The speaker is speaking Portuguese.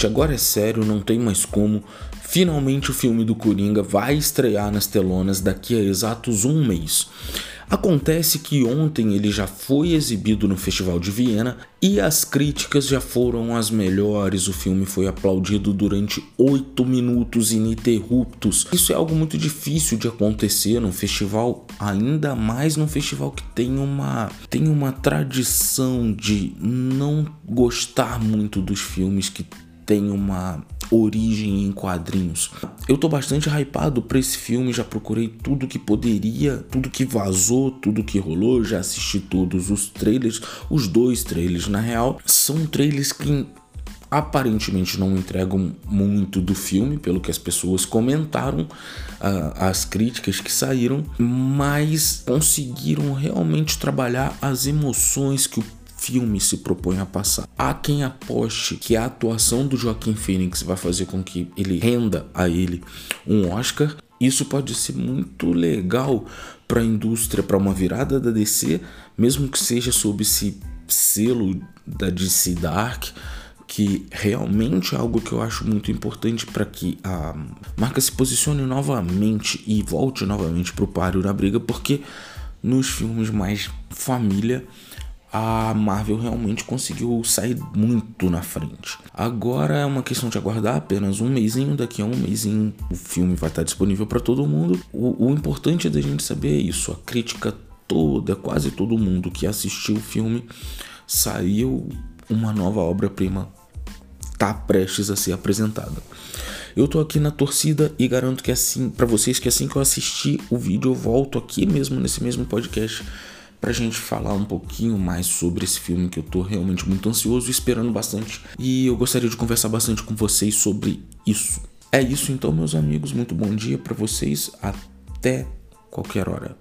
gente, agora é sério, não tem mais como. Finalmente o filme do Coringa vai estrear nas telonas daqui a exatos um mês. Acontece que ontem ele já foi exibido no Festival de Viena e as críticas já foram as melhores. O filme foi aplaudido durante oito minutos ininterruptos. Isso é algo muito difícil de acontecer num festival, ainda mais num festival que tem uma, tem uma tradição de não gostar muito dos filmes que tem uma origem em quadrinhos. Eu tô bastante hypado pra esse filme, já procurei tudo que poderia, tudo que vazou, tudo que rolou, já assisti todos os trailers, os dois trailers na real. São trailers que aparentemente não entregam muito do filme, pelo que as pessoas comentaram, as críticas que saíram, mas conseguiram realmente trabalhar as emoções que o filme se propõe a passar. Há quem aposte que a atuação do Joaquim Phoenix vai fazer com que ele renda a ele um Oscar. Isso pode ser muito legal para a indústria, para uma virada da DC, mesmo que seja sob esse selo da DC Dark, que realmente é algo que eu acho muito importante para que a marca se posicione novamente e volte novamente para o páreo na briga, porque nos filmes mais família a Marvel realmente conseguiu sair muito na frente. Agora é uma questão de aguardar apenas um mêsinho, daqui a um mêsinho o filme vai estar disponível para todo mundo. O, o importante é da gente saber isso, a crítica toda, quase todo mundo que assistiu o filme saiu uma nova obra-prima tá prestes a ser apresentada. Eu tô aqui na torcida e garanto que assim, para vocês que assim que eu assistir o vídeo eu volto aqui mesmo nesse mesmo podcast pra gente falar um pouquinho mais sobre esse filme que eu tô realmente muito ansioso e esperando bastante. E eu gostaria de conversar bastante com vocês sobre isso. É isso então, meus amigos. Muito bom dia para vocês. Até qualquer hora.